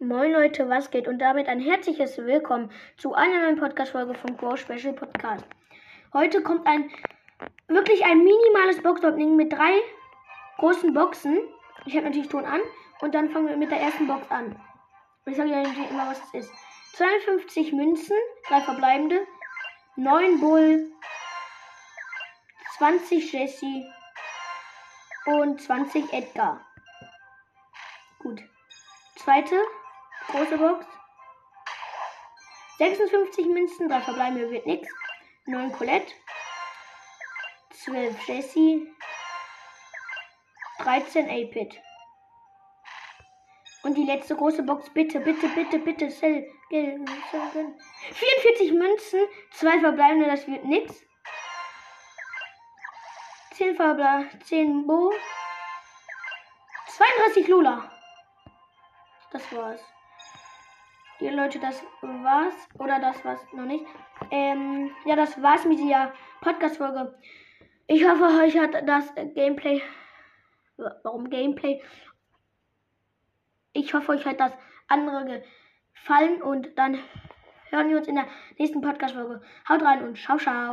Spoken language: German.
Moin Leute, was geht? Und damit ein herzliches Willkommen zu einer neuen Podcast-Folge vom Grow Special Podcast. Heute kommt ein wirklich ein minimales Box-Opening mit drei großen Boxen. Ich habe natürlich Ton an und dann fangen wir mit der ersten Box an. Ich sage ja natürlich immer, was es ist. 52 Münzen, drei verbleibende, 9 Bull, 20 Jesse und 20 Edgar. Gut. Zweite große Box. 56 Münzen, drei verbleibende wird nichts. 9 Colette. 12 Jessie. 13 A-Pit. Und die letzte große Box, bitte, bitte, bitte, bitte, Cell. 44 Münzen, zwei verbleibende, das wird nix. 10 verbleibende, 10 Bo. 32 Lola. Das war's. Ja, Leute, das war's. Oder das war's noch nicht. Ähm, ja, das war's mit dieser Podcast-Folge. Ich hoffe, euch hat das Gameplay. Warum Gameplay? Ich hoffe, euch hat das andere gefallen und dann hören wir uns in der nächsten Podcast-Folge. Haut rein und ciao, ciao.